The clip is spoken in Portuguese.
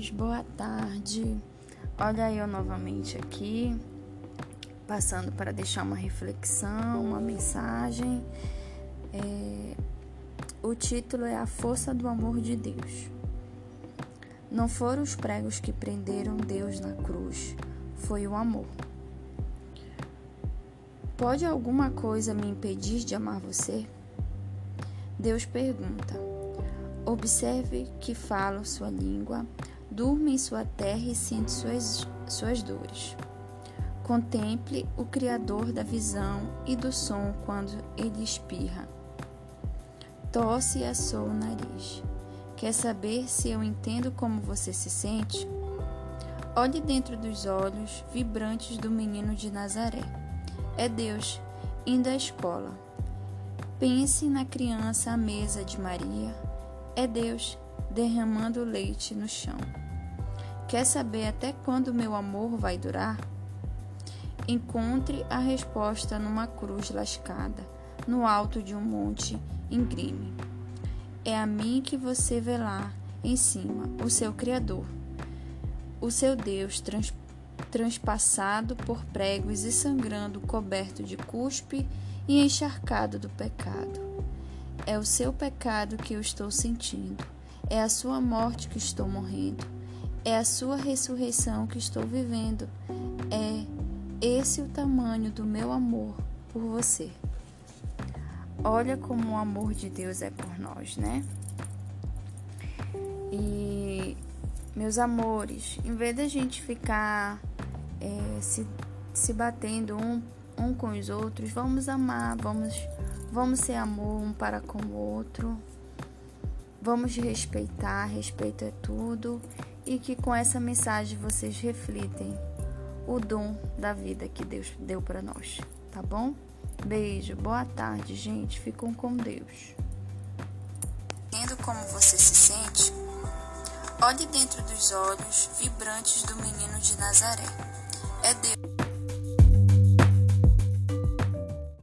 amores, boa tarde. Olha eu novamente aqui, passando para deixar uma reflexão, uma mensagem. É... O título é A Força do Amor de Deus. Não foram os pregos que prenderam Deus na cruz, foi o amor. Pode alguma coisa me impedir de amar você? Deus pergunta. Observe que falo sua língua, durma em sua terra e sente suas, suas dores. Contemple o Criador da visão e do som quando ele espirra. Tosse e assoa o nariz. Quer saber se eu entendo como você se sente? Olhe dentro dos olhos vibrantes do menino de Nazaré. É Deus indo à escola Pense na criança à mesa de Maria. É Deus derramando leite no chão. Quer saber até quando meu amor vai durar? Encontre a resposta numa cruz lascada, no alto de um monte íngreme. É a mim que você vê lá em cima, o seu Criador, o seu Deus trans, transpassado por pregos e sangrando, coberto de cuspe e encharcado do pecado. É o seu pecado que eu estou sentindo, é a sua morte que estou morrendo, é a sua ressurreição que estou vivendo. É esse o tamanho do meu amor por você. Olha como o amor de Deus é por nós, né? E, meus amores, em vez da gente ficar é, se, se batendo um um com os outros, vamos amar, vamos, vamos ser amor um para com o outro, vamos respeitar, respeito é tudo, e que com essa mensagem vocês reflitem o dom da vida que Deus deu para nós, tá bom? Beijo, boa tarde, gente, ficam com Deus. Vendo como você se sente? Olhe dentro dos olhos vibrantes do menino de Nazaré. É Deus.